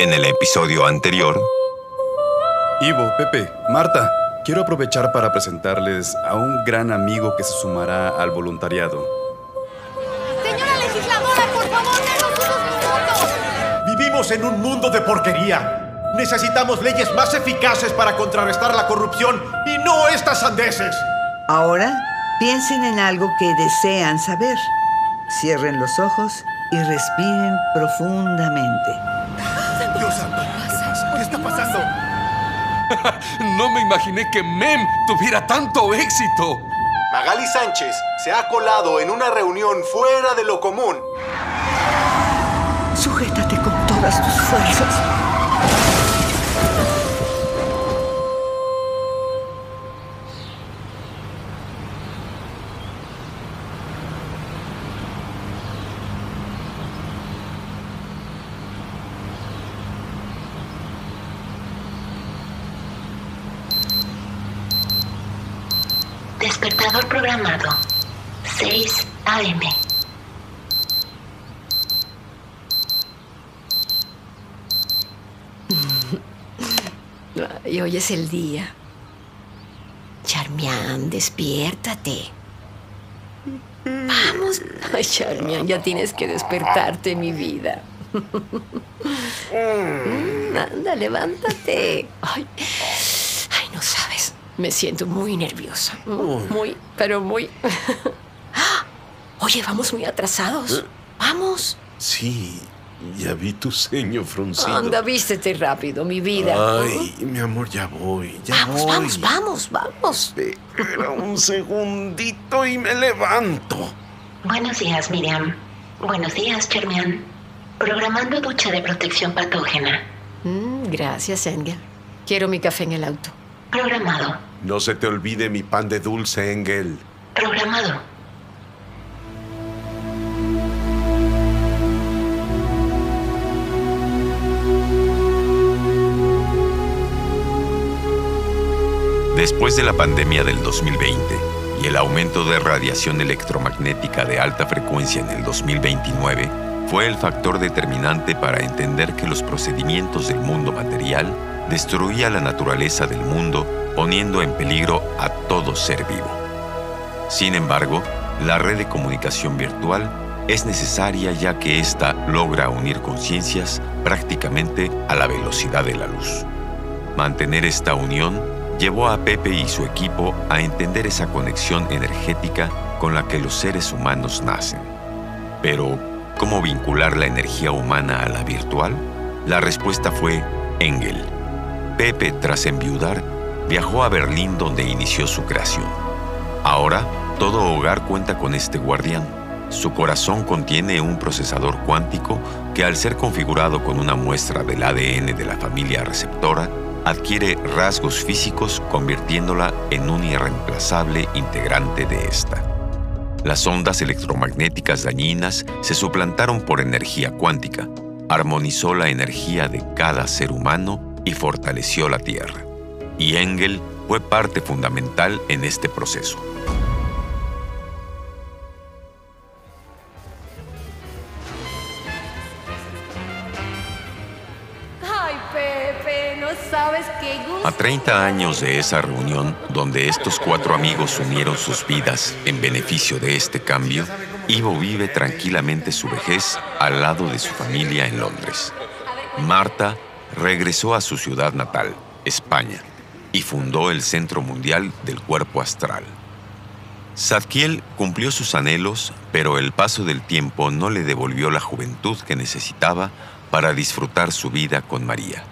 En el episodio anterior... Ivo, Pepe, Marta, quiero aprovechar para presentarles a un gran amigo que se sumará al voluntariado. Señora legisladora, por favor, denos unos minutos. Vivimos en un mundo de porquería. Necesitamos leyes más eficaces para contrarrestar la corrupción y no estas sandeces. Ahora piensen en algo que desean saber. Cierren los ojos y respiren profundamente. Dios santo, ¿qué está pasando? No me imaginé que Mem tuviera tanto éxito. Magali Sánchez se ha colado en una reunión fuera de lo común. Sujétate con todas tus fuerzas. Despertador programado. 6 AM. Y hoy es el día. Charmian, despiértate. Vamos. Ay, Charmian, ya tienes que despertarte, mi vida. Mm, Anda, levántate. Ay. Me siento muy nerviosa. Muy, pero muy. Oye, vamos muy atrasados. Vamos. Sí, ya vi tu ceño fruncido. Anda, vístete rápido, mi vida. Ay, mi amor, ya voy, ya vamos, voy. vamos, vamos, vamos. Espera un segundito y me levanto. Buenos días, Miriam. Buenos días, Charmian. Programando ducha de protección patógena. Mm, gracias, Engel. Quiero mi café en el auto. Programado. No se te olvide mi pan de dulce, Engel. Programado. Después de la pandemia del 2020 y el aumento de radiación electromagnética de alta frecuencia en el 2029, fue el factor determinante para entender que los procedimientos del mundo material destruía la naturaleza del mundo poniendo en peligro a todo ser vivo. Sin embargo, la red de comunicación virtual es necesaria ya que ésta logra unir conciencias prácticamente a la velocidad de la luz. Mantener esta unión llevó a Pepe y su equipo a entender esa conexión energética con la que los seres humanos nacen. Pero, ¿cómo vincular la energía humana a la virtual? La respuesta fue Engel. Pepe, tras enviudar, viajó a Berlín donde inició su creación. Ahora, todo hogar cuenta con este guardián. Su corazón contiene un procesador cuántico que al ser configurado con una muestra del ADN de la familia receptora, adquiere rasgos físicos convirtiéndola en un irreemplazable integrante de esta. Las ondas electromagnéticas dañinas se suplantaron por energía cuántica, armonizó la energía de cada ser humano y fortaleció la Tierra. Y Engel fue parte fundamental en este proceso. Ay, Pepe, no sabes qué gusto. A 30 años de esa reunión, donde estos cuatro amigos unieron sus vidas en beneficio de este cambio, Ivo vive tranquilamente su vejez al lado de su familia en Londres. Marta regresó a su ciudad natal, España, y fundó el Centro Mundial del Cuerpo Astral. Zadkiel cumplió sus anhelos, pero el paso del tiempo no le devolvió la juventud que necesitaba para disfrutar su vida con María.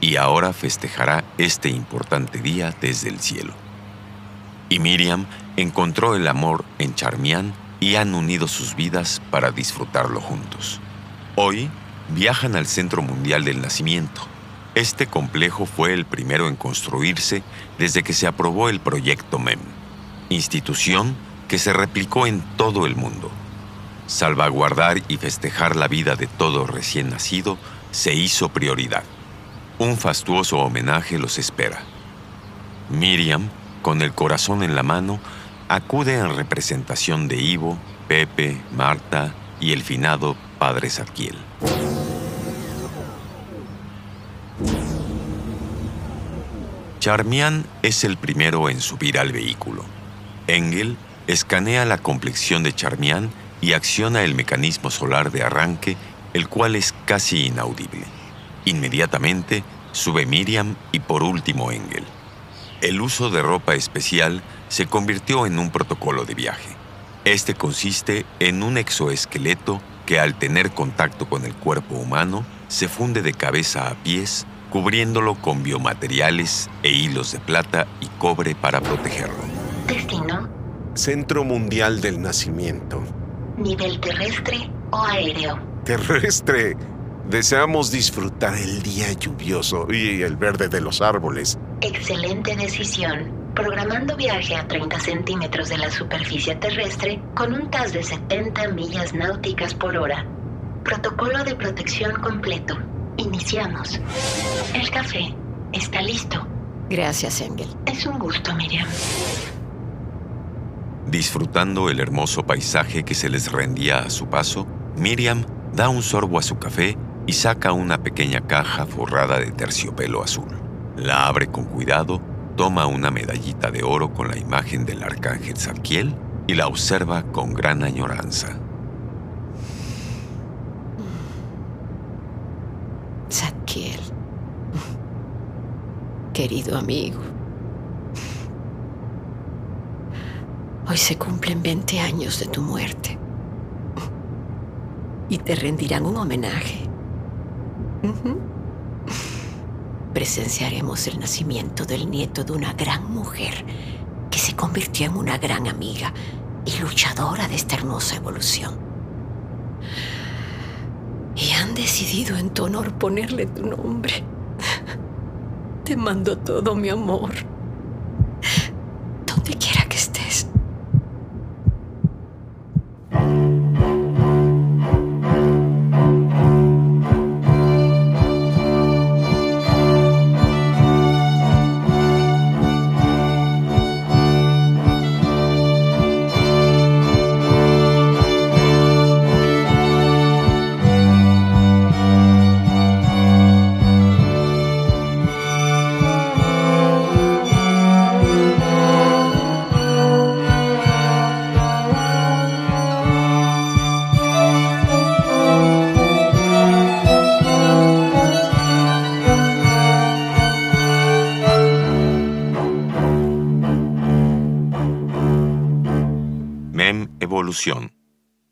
Y ahora festejará este importante día desde el cielo. Y Miriam encontró el amor en Charmian y han unido sus vidas para disfrutarlo juntos. Hoy viajan al Centro Mundial del Nacimiento. Este complejo fue el primero en construirse desde que se aprobó el proyecto MEM, institución que se replicó en todo el mundo. Salvaguardar y festejar la vida de todo recién nacido se hizo prioridad. Un fastuoso homenaje los espera. Miriam, con el corazón en la mano, acude en representación de Ivo, Pepe, Marta y el finado padre Zadkiel. Charmian es el primero en subir al vehículo. Engel escanea la complexión de Charmian y acciona el mecanismo solar de arranque, el cual es casi inaudible. Inmediatamente sube Miriam y por último Engel. El uso de ropa especial se convirtió en un protocolo de viaje. Este consiste en un exoesqueleto que al tener contacto con el cuerpo humano se funde de cabeza a pies, cubriéndolo con biomateriales e hilos de plata y cobre para protegerlo. Destino, Centro Mundial del Nacimiento. nivel terrestre o aéreo. Terrestre. Deseamos disfrutar el día lluvioso y el verde de los árboles. Excelente decisión. Programando viaje a 30 centímetros de la superficie terrestre con un TAS de 70 millas náuticas por hora. Protocolo de protección completo. Iniciamos. El café está listo. Gracias, Engel. Es un gusto, Miriam. Disfrutando el hermoso paisaje que se les rendía a su paso, Miriam da un sorbo a su café y saca una pequeña caja forrada de terciopelo azul. La abre con cuidado, toma una medallita de oro con la imagen del arcángel Zadkiel y la observa con gran añoranza. Querido amigo. Hoy se cumplen 20 años de tu muerte. Y te rendirán un homenaje. Presenciaremos el nacimiento del nieto de una gran mujer que se convirtió en una gran amiga y luchadora de esta hermosa evolución. Decidido en tu honor ponerle tu nombre. Te mando todo mi amor.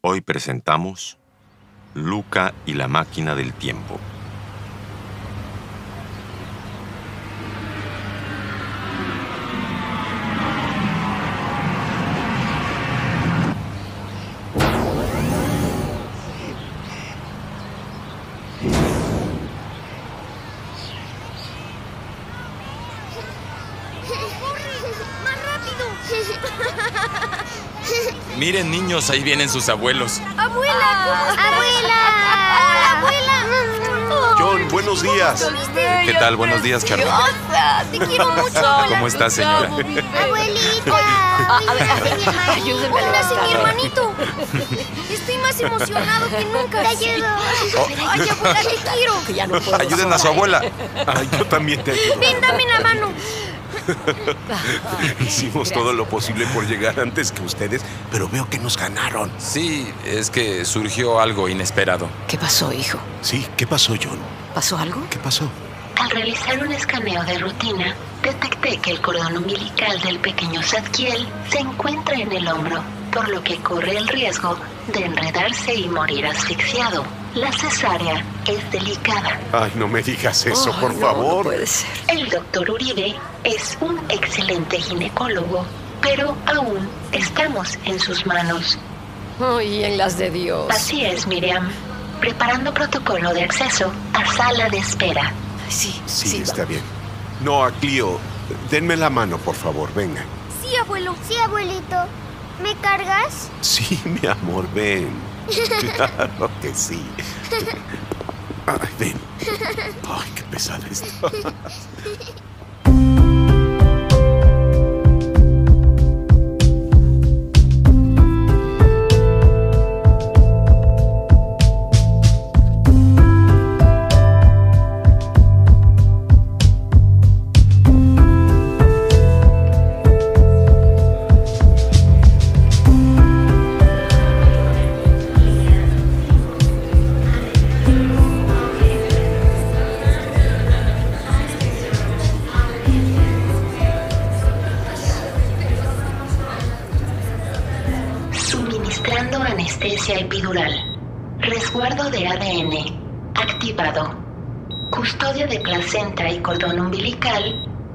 Hoy presentamos Luca y la máquina del tiempo. Miren, niños, ahí vienen sus abuelos. ¡Abuela! ¡Abuela! ¡Hola, abuela! John, buenos días. ¿Qué tal? Buenos días, Charlie. Te quiero mucho. ¿Cómo está, señora? Abuelita. A ver, a ver, ayúdenme a Póngase mi hermanito. Estoy más emocionado que nunca. Te ayudo. Ay, abuela, te quiero. Que ya no puedo Ayuden a su abuela. Ay, yo también te ayudo. Ven, dame la mano. Hicimos todo lo posible por llegar antes que ustedes, pero veo que nos ganaron. Sí, es que surgió algo inesperado. ¿Qué pasó, hijo? Sí, ¿qué pasó, John? ¿Pasó algo? ¿Qué pasó? Al realizar un escaneo de rutina, detecté que el cordón umbilical del pequeño Zadkiel se encuentra en el hombro, por lo que corre el riesgo de enredarse y morir asfixiado. La cesárea es delicada. Ay, no me digas eso, por no, favor. No puede ser. El doctor Uribe es un excelente ginecólogo, pero aún estamos en sus manos. Ay, en las de Dios. Así es, Miriam. Preparando protocolo de acceso a sala de espera. Sí, Sí, sí. está bien. No, a Clio, denme la mano, por favor, venga. Sí, abuelo. Sí, abuelito. ¿Me cargas? Sí, mi amor, ven. Claro que sí. Ay, ven. Ay, qué pesada esto.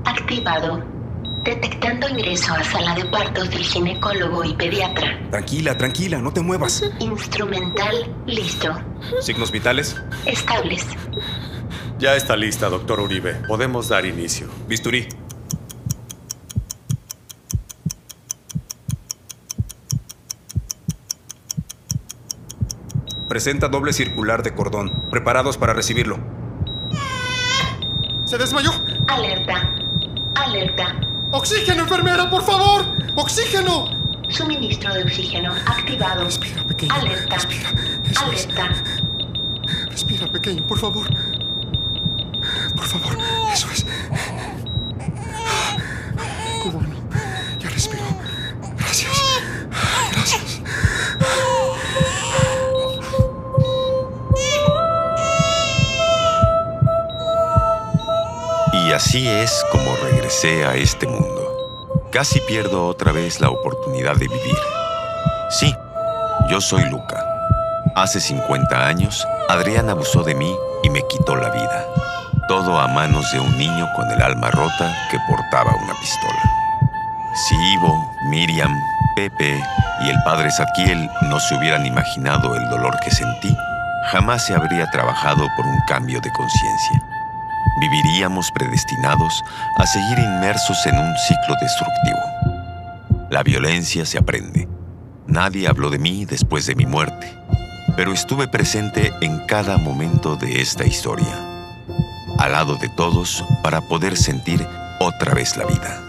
Activado. Detectando ingreso a sala de partos del ginecólogo y pediatra. Tranquila, tranquila, no te muevas. Instrumental listo. ¿Signos vitales? Estables. Ya está lista, doctor Uribe. Podemos dar inicio. Bisturí. Presenta doble circular de cordón. Preparados para recibirlo. ¿Se desmayó? Alerta. Alerta. ¡Oxígeno, enfermera, por favor! ¡Oxígeno! Suministro de oxígeno activado. Respira, pequeño. Alerta. Respira. Eso Alerta. Es. Respira, pequeño, por favor. Así es como regresé a este mundo. Casi pierdo otra vez la oportunidad de vivir. Sí, yo soy Luca. Hace 50 años, Adrián abusó de mí y me quitó la vida. Todo a manos de un niño con el alma rota que portaba una pistola. Si Ivo, Miriam, Pepe y el padre Zadkiel no se hubieran imaginado el dolor que sentí, jamás se habría trabajado por un cambio de conciencia. Viviríamos predestinados a seguir inmersos en un ciclo destructivo. La violencia se aprende. Nadie habló de mí después de mi muerte, pero estuve presente en cada momento de esta historia, al lado de todos para poder sentir otra vez la vida.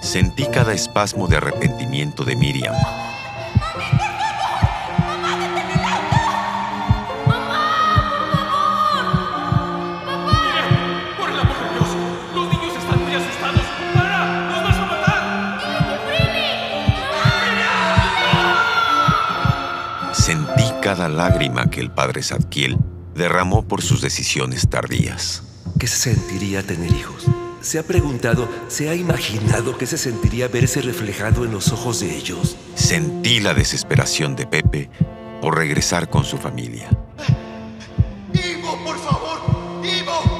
Sentí cada espasmo de arrepentimiento de Miriam. Cada lágrima que el padre Zadkiel derramó por sus decisiones tardías. ¿Qué se sentiría tener hijos? ¿Se ha preguntado, se ha imaginado qué se sentiría verse reflejado en los ojos de ellos? Sentí la desesperación de Pepe por regresar con su familia. ¡Ivo, por favor! ¡Ivo!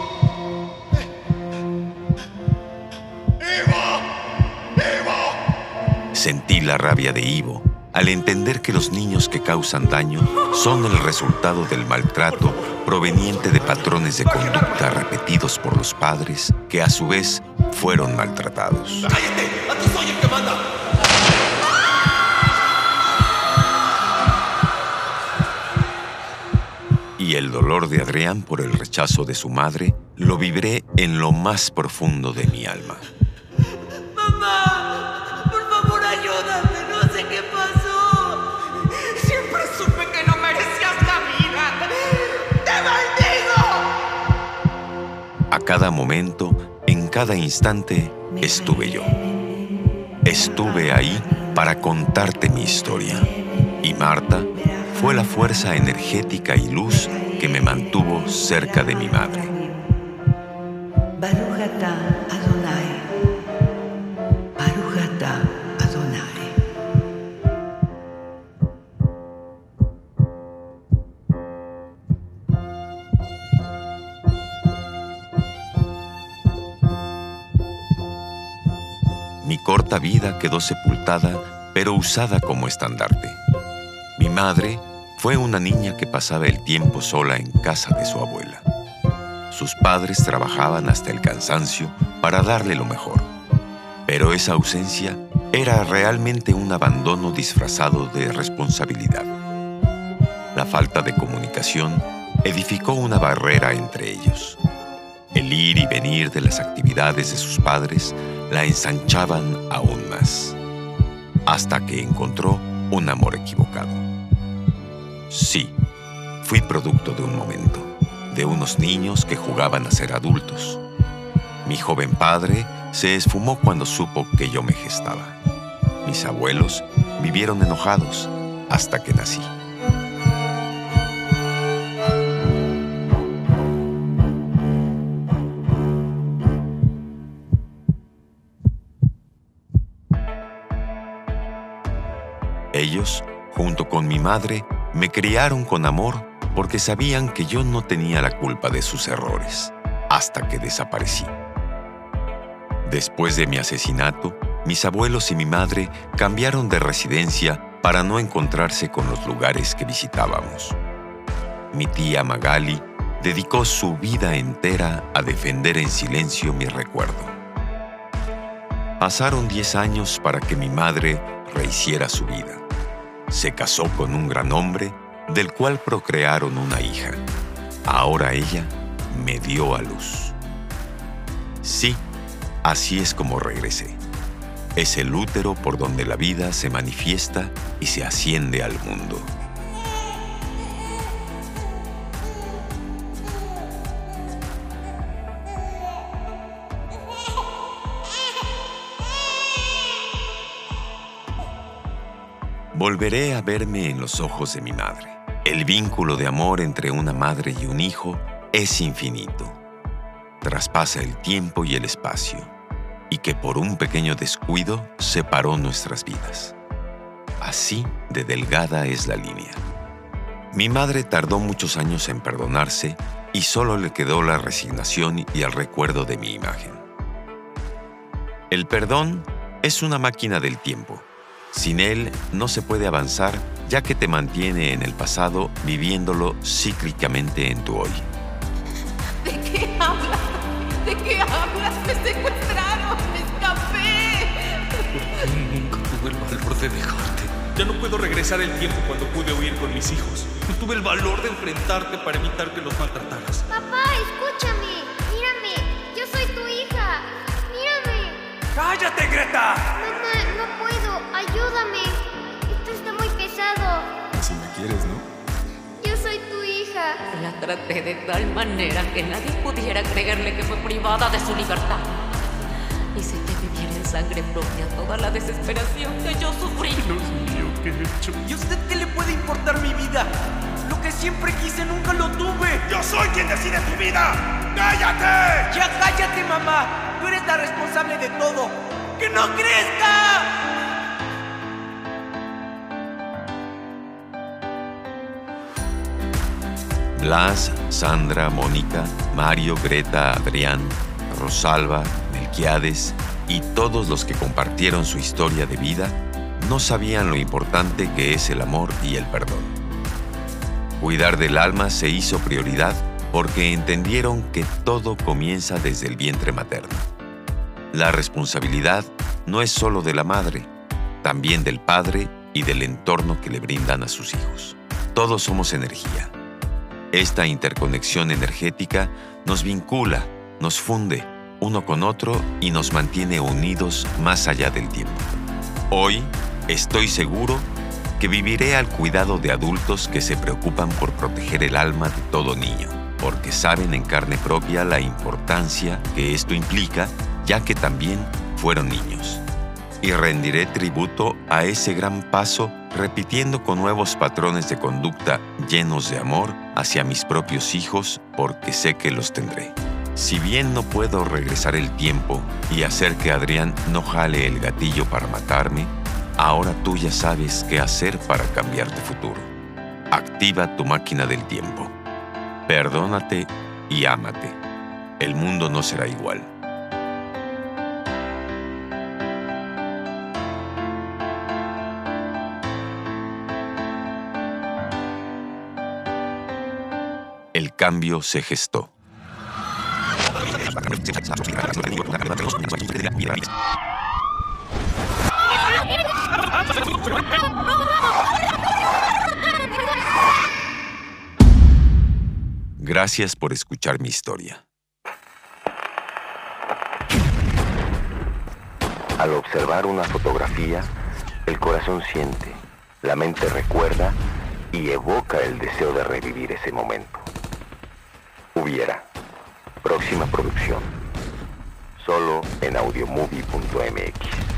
Sentí la rabia de Ivo al entender que los niños que causan daño son el resultado del maltrato proveniente de patrones de conducta repetidos por los padres que a su vez fueron maltratados. ¡Aquí soy el que manda! Y el dolor de Adrián por el rechazo de su madre lo vibré en lo más profundo de mi alma. ¡Mamá! Cada momento, en cada instante, estuve yo. Estuve ahí para contarte mi historia. Y Marta fue la fuerza energética y luz que me mantuvo cerca de mi madre. Corta vida quedó sepultada, pero usada como estandarte. Mi madre fue una niña que pasaba el tiempo sola en casa de su abuela. Sus padres trabajaban hasta el cansancio para darle lo mejor. Pero esa ausencia era realmente un abandono disfrazado de responsabilidad. La falta de comunicación edificó una barrera entre ellos. El ir y venir de las actividades de sus padres la ensanchaban aún más, hasta que encontró un amor equivocado. Sí, fui producto de un momento, de unos niños que jugaban a ser adultos. Mi joven padre se esfumó cuando supo que yo me gestaba. Mis abuelos vivieron enojados hasta que nací. Junto con mi madre, me criaron con amor porque sabían que yo no tenía la culpa de sus errores, hasta que desaparecí. Después de mi asesinato, mis abuelos y mi madre cambiaron de residencia para no encontrarse con los lugares que visitábamos. Mi tía Magali dedicó su vida entera a defender en silencio mi recuerdo. Pasaron 10 años para que mi madre rehiciera su vida. Se casó con un gran hombre del cual procrearon una hija. Ahora ella me dio a luz. Sí, así es como regresé. Es el útero por donde la vida se manifiesta y se asciende al mundo. Volveré a verme en los ojos de mi madre. El vínculo de amor entre una madre y un hijo es infinito. Traspasa el tiempo y el espacio, y que por un pequeño descuido separó nuestras vidas. Así de delgada es la línea. Mi madre tardó muchos años en perdonarse y solo le quedó la resignación y el recuerdo de mi imagen. El perdón es una máquina del tiempo. Sin él no se puede avanzar ya que te mantiene en el pasado viviéndolo cíclicamente en tu hoy. ¿De qué hablas? ¿De qué hablas? Me secuestraron, me escapé. Nunca tuve el valor de dejarte. Ya no puedo regresar el tiempo cuando pude huir con mis hijos. No tuve el valor de enfrentarte para evitar que los maltrataras. Papá, escúchame. ¡Cállate, Greta! Mamá, no puedo. Ayúdame. Esto está muy pesado. Si me quieres, ¿no? Yo soy tu hija. La traté de tal manera que nadie pudiera creerle que fue privada de su libertad. Hice que viviera en sangre propia toda la desesperación que yo sufrí. Dios mío, ¿qué he hecho? ¿Y a usted qué le puede importar mi vida? Lo que siempre quise nunca lo tuve. ¡Yo soy quien decide tu vida! ¡Cállate! Ya cállate, mamá. Tú eres la responsable de todo. ¡Que no crezca! Blas, Sandra, Mónica, Mario, Greta, Adrián, Rosalba, Melquiades y todos los que compartieron su historia de vida no sabían lo importante que es el amor y el perdón. Cuidar del alma se hizo prioridad porque entendieron que todo comienza desde el vientre materno. La responsabilidad no es solo de la madre, también del padre y del entorno que le brindan a sus hijos. Todos somos energía. Esta interconexión energética nos vincula, nos funde uno con otro y nos mantiene unidos más allá del tiempo. Hoy estoy seguro que viviré al cuidado de adultos que se preocupan por proteger el alma de todo niño, porque saben en carne propia la importancia que esto implica, ya que también fueron niños. Y rendiré tributo a ese gran paso repitiendo con nuevos patrones de conducta llenos de amor hacia mis propios hijos, porque sé que los tendré. Si bien no puedo regresar el tiempo y hacer que Adrián no jale el gatillo para matarme, ahora tú ya sabes qué hacer para cambiar tu futuro. Activa tu máquina del tiempo. Perdónate y ámate. El mundo no será igual. El cambio se gestó. Gracias por escuchar mi historia. Al observar una fotografía, el corazón siente, la mente recuerda y evoca el deseo de revivir ese momento. Hubiera. Próxima producción. Solo en audiomovie.mx.